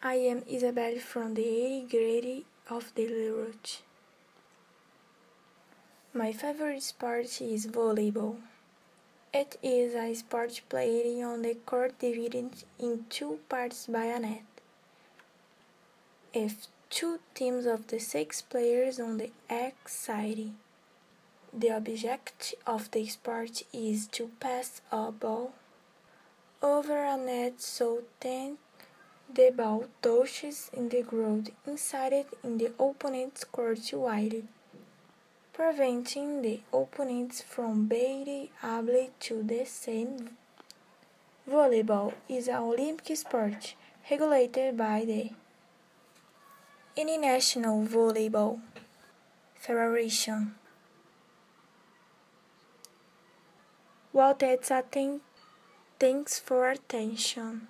I am Isabelle from the 80th grade of the Leroute. My favorite sport is volleyball. It is a sport played on the court divided in two parts by a net. If two teams of the six players on the X side. The object of the sport is to pass a ball over a net so that the ball touches in the ground inside it in the opponent's court wide, preventing the opponents from being able to descend. Volleyball is an Olympic sport regulated by the International Volleyball Federation. Well, that's a thing. Thanks for attention.